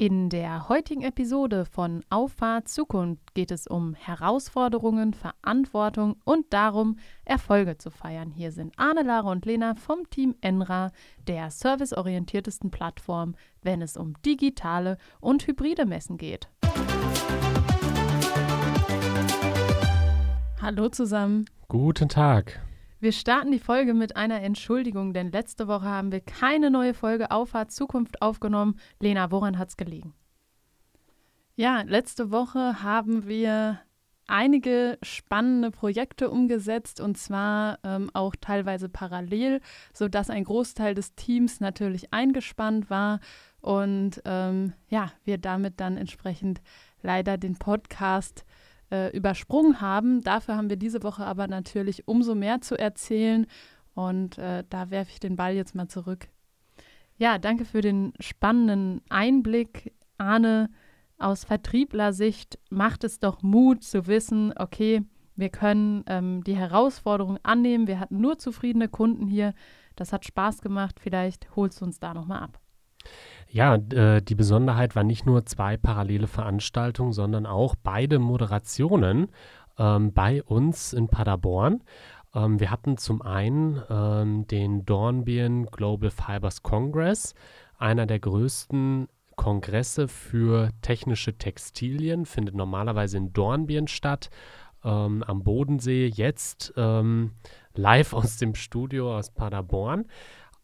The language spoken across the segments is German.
In der heutigen Episode von Auffahrt Zukunft geht es um Herausforderungen, Verantwortung und darum, Erfolge zu feiern. Hier sind Arne, Lara und Lena vom Team Enra, der serviceorientiertesten Plattform, wenn es um digitale und hybride Messen geht. Hallo zusammen. Guten Tag. Wir starten die Folge mit einer Entschuldigung, denn letzte Woche haben wir keine neue Folge Auffahrt Zukunft aufgenommen. Lena, woran hat es gelegen? Ja, letzte Woche haben wir einige spannende Projekte umgesetzt und zwar ähm, auch teilweise parallel, sodass ein Großteil des Teams natürlich eingespannt war und ähm, ja, wir damit dann entsprechend leider den Podcast äh, übersprungen haben. Dafür haben wir diese Woche aber natürlich umso mehr zu erzählen und äh, da werfe ich den Ball jetzt mal zurück. Ja, danke für den spannenden Einblick, Arne. Aus Vertrieblersicht macht es doch Mut zu wissen, okay, wir können ähm, die Herausforderung annehmen. Wir hatten nur zufriedene Kunden hier. Das hat Spaß gemacht. Vielleicht holst du uns da nochmal ab. Ja, äh, die Besonderheit war nicht nur zwei parallele Veranstaltungen, sondern auch beide Moderationen ähm, bei uns in Paderborn. Ähm, wir hatten zum einen ähm, den Dornbirn Global Fibers Congress, einer der größten Kongresse für technische Textilien, findet normalerweise in Dornbirn statt, am Bodensee, jetzt live aus dem Studio aus Paderborn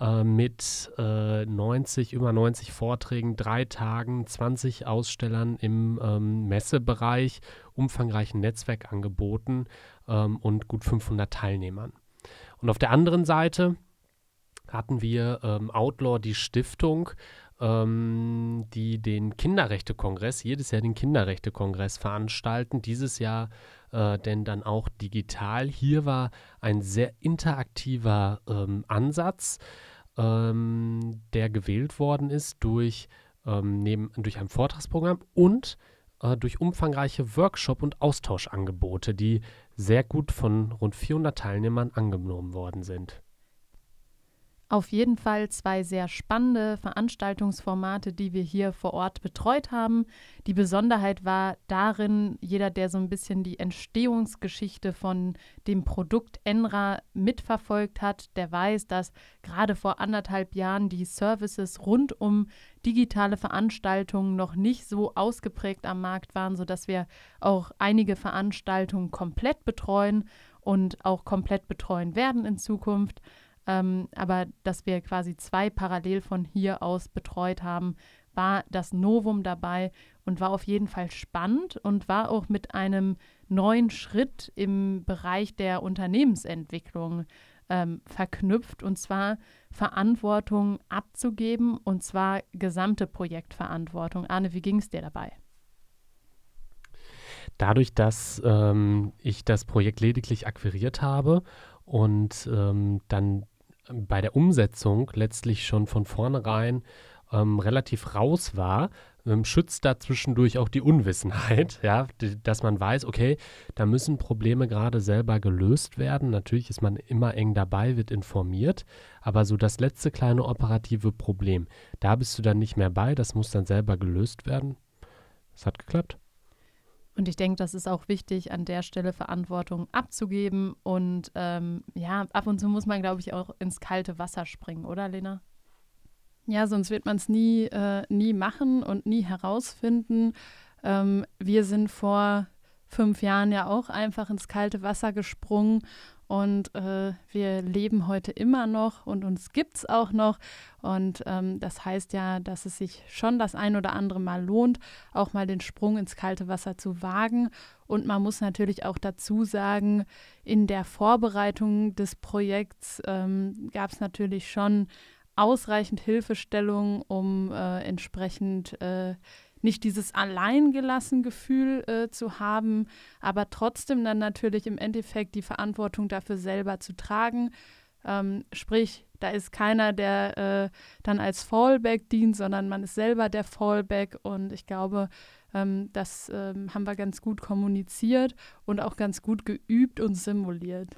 äh, mit äh, 90, über 90 Vorträgen, drei Tagen, 20 Ausstellern im ähm, Messebereich, umfangreichen Netzwerkangeboten ähm, und gut 500 Teilnehmern. Und auf der anderen Seite hatten wir ähm, Outlaw die Stiftung, ähm, die den Kinderrechtekongress, jedes Jahr den Kinderrechtekongress veranstalten. Dieses Jahr äh, denn dann auch digital. Hier war ein sehr interaktiver ähm, Ansatz, ähm, der gewählt worden ist durch, ähm, neben, durch ein Vortragsprogramm und äh, durch umfangreiche Workshop- und Austauschangebote, die sehr gut von rund 400 Teilnehmern angenommen worden sind. Auf jeden Fall zwei sehr spannende Veranstaltungsformate, die wir hier vor Ort betreut haben. Die Besonderheit war darin, jeder, der so ein bisschen die Entstehungsgeschichte von dem Produkt Enra mitverfolgt hat, der weiß, dass gerade vor anderthalb Jahren die Services rund um digitale Veranstaltungen noch nicht so ausgeprägt am Markt waren, sodass wir auch einige Veranstaltungen komplett betreuen und auch komplett betreuen werden in Zukunft. Ähm, aber dass wir quasi zwei parallel von hier aus betreut haben, war das Novum dabei und war auf jeden Fall spannend und war auch mit einem neuen Schritt im Bereich der Unternehmensentwicklung ähm, verknüpft und zwar Verantwortung abzugeben und zwar gesamte Projektverantwortung. Arne, wie ging es dir dabei? Dadurch, dass ähm, ich das Projekt lediglich akquiriert habe und ähm, dann bei der Umsetzung letztlich schon von vornherein ähm, relativ raus war, ähm, schützt da zwischendurch auch die Unwissenheit, ja, dass man weiß, okay, da müssen Probleme gerade selber gelöst werden. Natürlich ist man immer eng dabei, wird informiert, aber so das letzte kleine operative Problem, da bist du dann nicht mehr bei, das muss dann selber gelöst werden. Das hat geklappt. Und ich denke, das ist auch wichtig, an der Stelle Verantwortung abzugeben. Und ähm, ja, ab und zu muss man, glaube ich, auch ins kalte Wasser springen, oder Lena? Ja, sonst wird man es nie, äh, nie machen und nie herausfinden. Ähm, wir sind vor fünf Jahren ja auch einfach ins kalte Wasser gesprungen und äh, wir leben heute immer noch und uns gibt es auch noch. Und ähm, das heißt ja, dass es sich schon das ein oder andere Mal lohnt, auch mal den Sprung ins kalte Wasser zu wagen. Und man muss natürlich auch dazu sagen, in der Vorbereitung des Projekts ähm, gab es natürlich schon ausreichend Hilfestellung, um äh, entsprechend äh, nicht dieses alleingelassen Gefühl äh, zu haben, aber trotzdem dann natürlich im Endeffekt die Verantwortung dafür selber zu tragen. Ähm, sprich, da ist keiner, der äh, dann als Fallback dient, sondern man ist selber der Fallback und ich glaube, ähm, das ähm, haben wir ganz gut kommuniziert und auch ganz gut geübt und simuliert.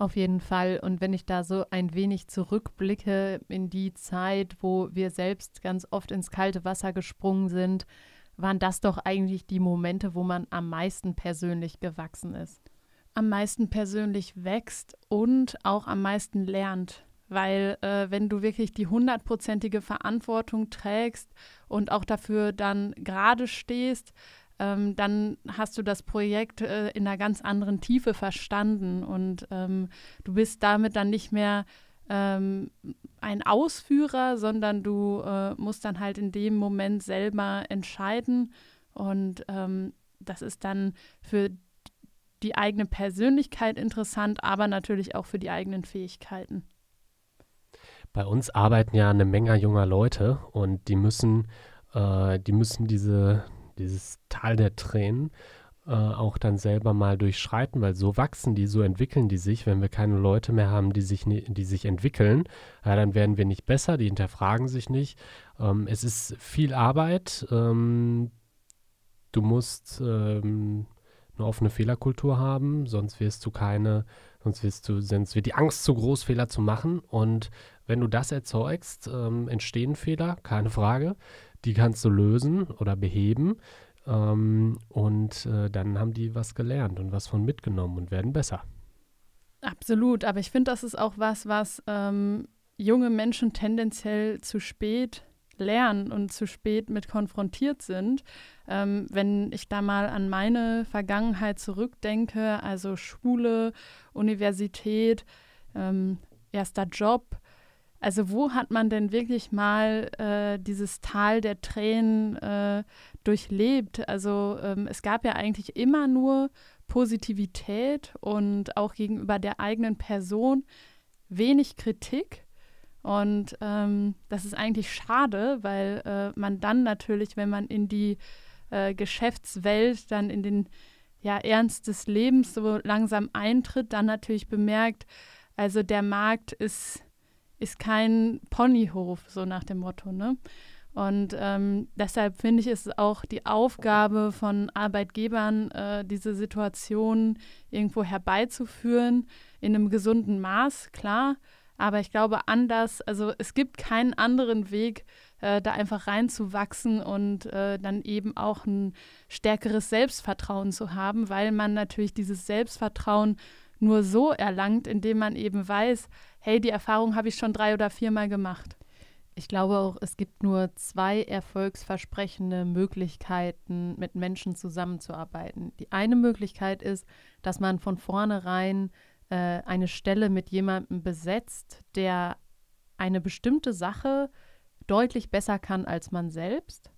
Auf jeden Fall. Und wenn ich da so ein wenig zurückblicke in die Zeit, wo wir selbst ganz oft ins kalte Wasser gesprungen sind, waren das doch eigentlich die Momente, wo man am meisten persönlich gewachsen ist. Am meisten persönlich wächst und auch am meisten lernt. Weil äh, wenn du wirklich die hundertprozentige Verantwortung trägst und auch dafür dann gerade stehst, ähm, dann hast du das Projekt äh, in einer ganz anderen Tiefe verstanden und ähm, du bist damit dann nicht mehr ähm, ein Ausführer, sondern du äh, musst dann halt in dem Moment selber entscheiden und ähm, das ist dann für die eigene Persönlichkeit interessant, aber natürlich auch für die eigenen Fähigkeiten. Bei uns arbeiten ja eine Menge junger Leute und die müssen, äh, die müssen diese, dieses Tal der Tränen äh, auch dann selber mal durchschreiten, weil so wachsen die, so entwickeln die sich. Wenn wir keine Leute mehr haben, die sich, die sich entwickeln, ja, dann werden wir nicht besser, die hinterfragen sich nicht. Ähm, es ist viel Arbeit. Ähm, du musst ähm, eine offene Fehlerkultur haben, sonst wirst du keine, sonst wirst du, sonst wird die Angst zu groß, Fehler zu machen. Und wenn du das erzeugst, ähm, entstehen Fehler, keine Frage. Die kannst du lösen oder beheben. Ähm, und äh, dann haben die was gelernt und was von mitgenommen und werden besser. Absolut, aber ich finde, das ist auch was, was ähm, junge Menschen tendenziell zu spät lernen und zu spät mit konfrontiert sind. Ähm, wenn ich da mal an meine Vergangenheit zurückdenke, also Schule, Universität, ähm, erster Job, also wo hat man denn wirklich mal äh, dieses Tal der Tränen äh, durchlebt? Also ähm, es gab ja eigentlich immer nur Positivität und auch gegenüber der eigenen Person wenig Kritik. Und ähm, das ist eigentlich schade, weil äh, man dann natürlich, wenn man in die äh, Geschäftswelt, dann in den ja, Ernst des Lebens so langsam eintritt, dann natürlich bemerkt, also der Markt ist ist kein Ponyhof, so nach dem Motto. Ne? Und ähm, deshalb finde ich es auch die Aufgabe von Arbeitgebern, äh, diese Situation irgendwo herbeizuführen, in einem gesunden Maß, klar. Aber ich glaube, anders, also es gibt keinen anderen Weg, äh, da einfach reinzuwachsen und äh, dann eben auch ein stärkeres Selbstvertrauen zu haben, weil man natürlich dieses Selbstvertrauen nur so erlangt, indem man eben weiß, hey, die Erfahrung habe ich schon drei oder viermal gemacht. Ich glaube auch, es gibt nur zwei erfolgsversprechende Möglichkeiten, mit Menschen zusammenzuarbeiten. Die eine Möglichkeit ist, dass man von vornherein äh, eine Stelle mit jemandem besetzt, der eine bestimmte Sache deutlich besser kann als man selbst.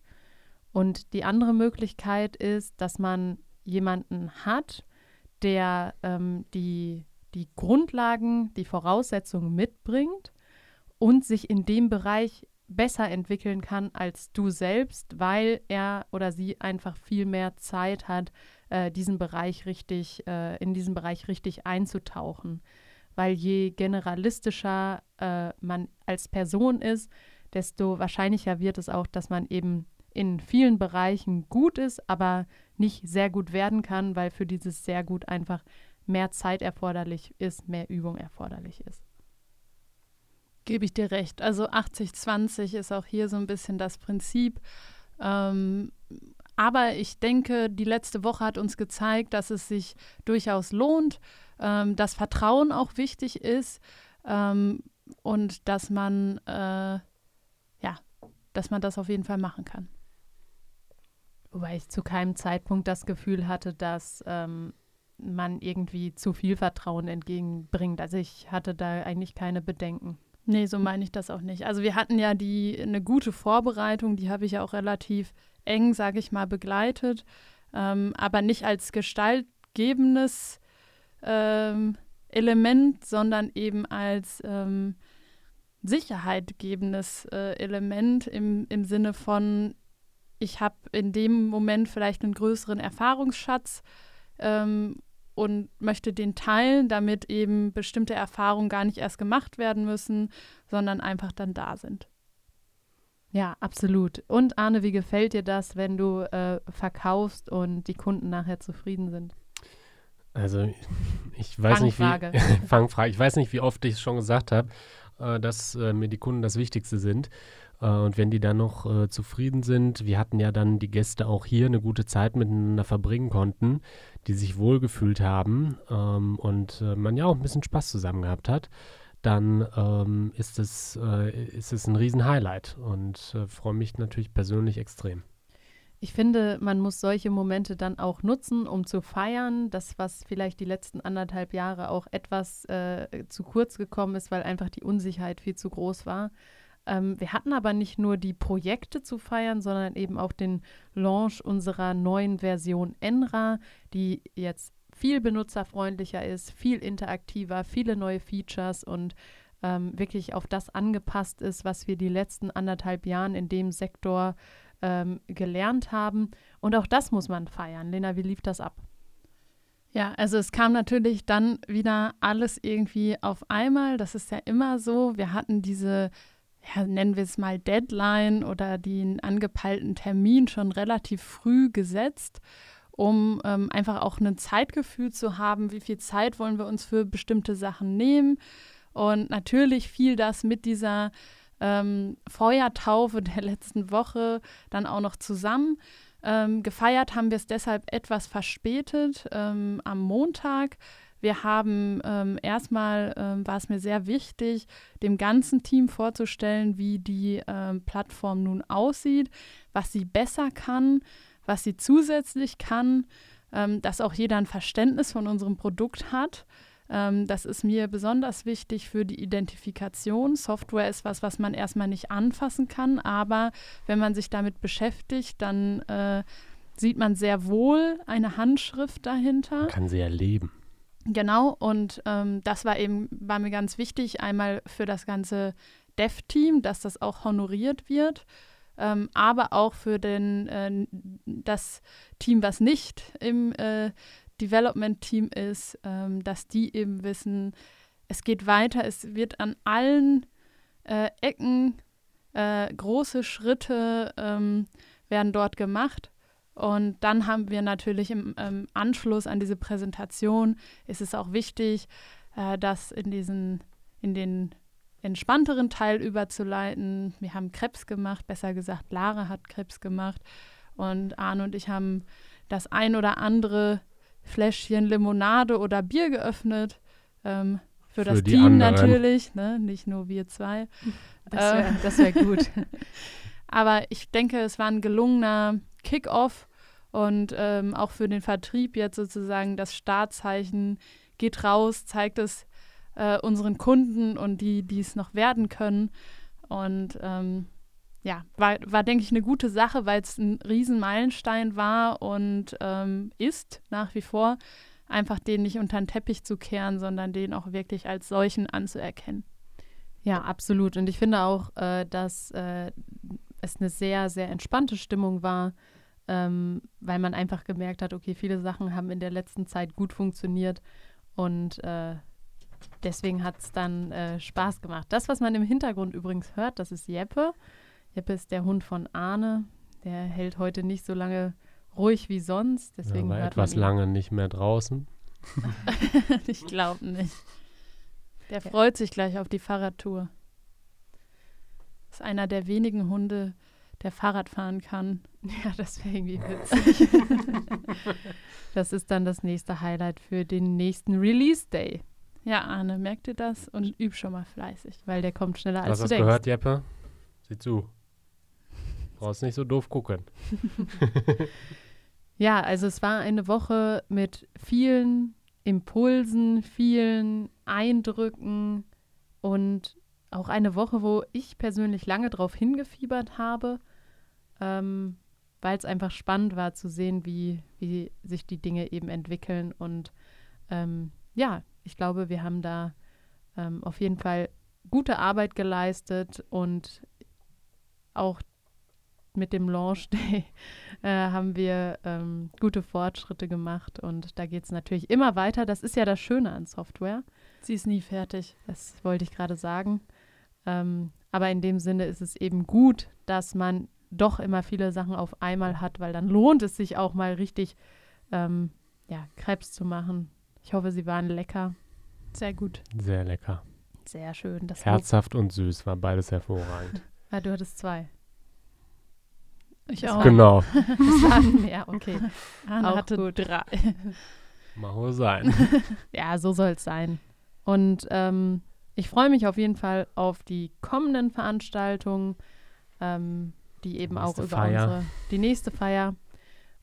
Und die andere Möglichkeit ist, dass man jemanden hat, der ähm, die, die Grundlagen, die Voraussetzungen mitbringt und sich in dem Bereich besser entwickeln kann als du selbst, weil er oder sie einfach viel mehr Zeit hat, äh, diesen Bereich richtig, äh, in diesen Bereich richtig einzutauchen. Weil je generalistischer äh, man als Person ist, desto wahrscheinlicher wird es auch, dass man eben in vielen Bereichen gut ist, aber nicht sehr gut werden kann, weil für dieses sehr gut einfach mehr Zeit erforderlich ist, mehr Übung erforderlich ist. Gebe ich dir recht. Also 80-20 ist auch hier so ein bisschen das Prinzip. Ähm, aber ich denke, die letzte Woche hat uns gezeigt, dass es sich durchaus lohnt, ähm, dass Vertrauen auch wichtig ist ähm, und dass man, äh, ja, dass man das auf jeden Fall machen kann. Wobei ich zu keinem Zeitpunkt das Gefühl hatte, dass ähm, man irgendwie zu viel Vertrauen entgegenbringt. Also ich hatte da eigentlich keine Bedenken. Nee, so meine ich das auch nicht. Also wir hatten ja die eine gute Vorbereitung, die habe ich ja auch relativ eng, sage ich mal, begleitet, ähm, aber nicht als gestaltgebendes ähm, Element, sondern eben als ähm, sicherheitgebendes äh, Element im, im Sinne von, ich habe in dem Moment vielleicht einen größeren Erfahrungsschatz ähm, und möchte den teilen, damit eben bestimmte Erfahrungen gar nicht erst gemacht werden müssen, sondern einfach dann da sind. Ja, absolut. Und Arne, wie gefällt dir das, wenn du äh, verkaufst und die Kunden nachher zufrieden sind? Also ich weiß Fangfrage. nicht wie Fangfrage. Ich weiß nicht, wie oft ich es schon gesagt habe, äh, dass äh, mir die Kunden das Wichtigste sind. Äh, und wenn die dann noch äh, zufrieden sind, wir hatten ja dann die Gäste auch hier eine gute Zeit miteinander verbringen konnten, die sich wohlgefühlt haben ähm, und äh, man ja auch ein bisschen Spaß zusammen gehabt hat, dann ähm, ist, es, äh, ist es ein Riesen-Highlight und freue mich natürlich persönlich extrem. Ich finde, man muss solche Momente dann auch nutzen, um zu feiern. Das, was vielleicht die letzten anderthalb Jahre auch etwas äh, zu kurz gekommen ist, weil einfach die Unsicherheit viel zu groß war. Ähm, wir hatten aber nicht nur die Projekte zu feiern, sondern eben auch den Launch unserer neuen Version Enra, die jetzt viel benutzerfreundlicher ist, viel interaktiver, viele neue Features und ähm, wirklich auf das angepasst ist, was wir die letzten anderthalb Jahren in dem Sektor ähm, gelernt haben. Und auch das muss man feiern. Lena, wie lief das ab? Ja, also es kam natürlich dann wieder alles irgendwie auf einmal. Das ist ja immer so. Wir hatten diese, ja, nennen wir es mal Deadline oder den angepeilten Termin schon relativ früh gesetzt, um ähm, einfach auch ein Zeitgefühl zu haben, wie viel Zeit wollen wir uns für bestimmte Sachen nehmen. Und natürlich fiel das mit dieser ähm, Feuertaufe der letzten Woche dann auch noch zusammen. Ähm, gefeiert haben wir es deshalb etwas verspätet ähm, am Montag. Wir haben ähm, erstmal, ähm, war es mir sehr wichtig, dem ganzen Team vorzustellen, wie die ähm, Plattform nun aussieht, was sie besser kann, was sie zusätzlich kann, ähm, dass auch jeder ein Verständnis von unserem Produkt hat. Ähm, das ist mir besonders wichtig für die Identifikation. Software ist was, was man erstmal nicht anfassen kann, aber wenn man sich damit beschäftigt, dann äh, sieht man sehr wohl eine Handschrift dahinter. Man kann sie erleben. Genau, und ähm, das war eben, war mir ganz wichtig, einmal für das ganze Dev-Team, dass das auch honoriert wird. Ähm, aber auch für den, äh, das Team, was nicht im äh, Development-Team ist, ähm, dass die eben wissen, es geht weiter, es wird an allen äh, Ecken äh, große Schritte ähm, werden dort gemacht. Und dann haben wir natürlich im, im, Anschluss an diese Präsentation ist es auch wichtig, äh, das in diesen, in den entspannteren Teil überzuleiten. Wir haben Krebs gemacht, besser gesagt, Lara hat Krebs gemacht. Und Arne und ich haben das ein oder andere Fläschchen Limonade oder Bier geöffnet. Ähm, für, für das Team anderen. natürlich, ne? nicht nur wir zwei. Das wäre ähm, wär gut. Aber ich denke, es war ein gelungener Kick-off und ähm, auch für den Vertrieb jetzt sozusagen das Startzeichen geht raus, zeigt es äh, unseren Kunden und die, die es noch werden können. Und ähm, ja, war, war denke ich, eine gute Sache, weil es ein Riesenmeilenstein war und ähm, ist nach wie vor, einfach den nicht unter den Teppich zu kehren, sondern den auch wirklich als solchen anzuerkennen. Ja, absolut. Und ich finde auch, äh, dass äh, es eine sehr, sehr entspannte Stimmung war, ähm, weil man einfach gemerkt hat, okay, viele Sachen haben in der letzten Zeit gut funktioniert und äh, deswegen hat es dann äh, Spaß gemacht. Das, was man im Hintergrund übrigens hört, das ist Jeppe. Jeppe ist der Hund von Arne. Der hält heute nicht so lange ruhig wie sonst. Deswegen ja, war etwas lange nicht mehr draußen. ich glaube nicht. Der freut sich gleich auf die Fahrradtour. Ist einer der wenigen Hunde, der Fahrrad fahren kann. Ja, das wäre irgendwie witzig. das ist dann das nächste Highlight für den nächsten Release Day. Ja, Arne, merkt ihr das und üb schon mal fleißig, weil der kommt schneller als du denkst. Hast du gehört, Jeppe? Sieh zu. Brauchst nicht so doof gucken. ja, also es war eine Woche mit vielen Impulsen, vielen Eindrücken und auch eine Woche, wo ich persönlich lange drauf hingefiebert habe, ähm, weil es einfach spannend war zu sehen, wie, wie sich die Dinge eben entwickeln. Und ähm, ja, ich glaube, wir haben da ähm, auf jeden Fall gute Arbeit geleistet und auch mit dem Launch Day äh, haben wir ähm, gute Fortschritte gemacht und da geht es natürlich immer weiter. Das ist ja das Schöne an Software. Sie ist nie fertig, das wollte ich gerade sagen. Ähm, aber in dem Sinne ist es eben gut, dass man doch immer viele Sachen auf einmal hat, weil dann lohnt es sich auch mal richtig, ähm, ja, Krebs zu machen, Ich hoffe, sie waren lecker. Sehr gut. Sehr lecker. Sehr schön. Das Herzhaft und süß war beides hervorragend. Ah, du hattest zwei. Ich Das auch. genau. Mehr, okay. Anna Auch hatte gut. drei. Mal wohl sein. Ja, so soll es sein. Und ähm, ich freue mich auf jeden Fall auf die kommenden Veranstaltungen, ähm, die eben auch über Feier. unsere, die nächste Feier.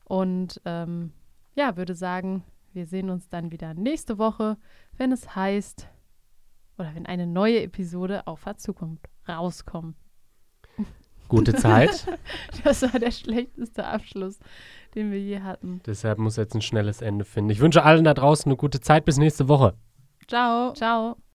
Und ähm, ja, würde sagen, wir sehen uns dann wieder nächste Woche, wenn es heißt, oder wenn eine neue Episode auf der Zukunft rauskommt. Gute Zeit. Das war der schlechteste Abschluss, den wir je hatten. Deshalb muss jetzt ein schnelles Ende finden. Ich wünsche allen da draußen eine gute Zeit. Bis nächste Woche. Ciao. Ciao.